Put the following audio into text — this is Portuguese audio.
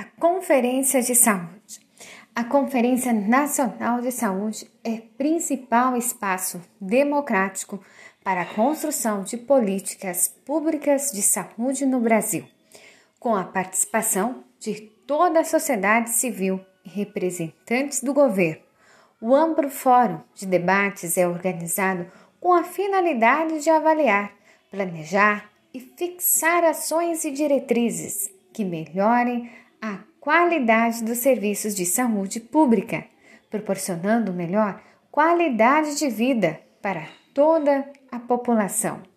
A Conferência de Saúde. A Conferência Nacional de Saúde é principal espaço democrático para a construção de políticas públicas de saúde no Brasil, com a participação de toda a sociedade civil e representantes do governo. O amplo fórum de debates é organizado com a finalidade de avaliar, planejar e fixar ações e diretrizes que melhorem a qualidade dos serviços de saúde pública, proporcionando melhor qualidade de vida para toda a população.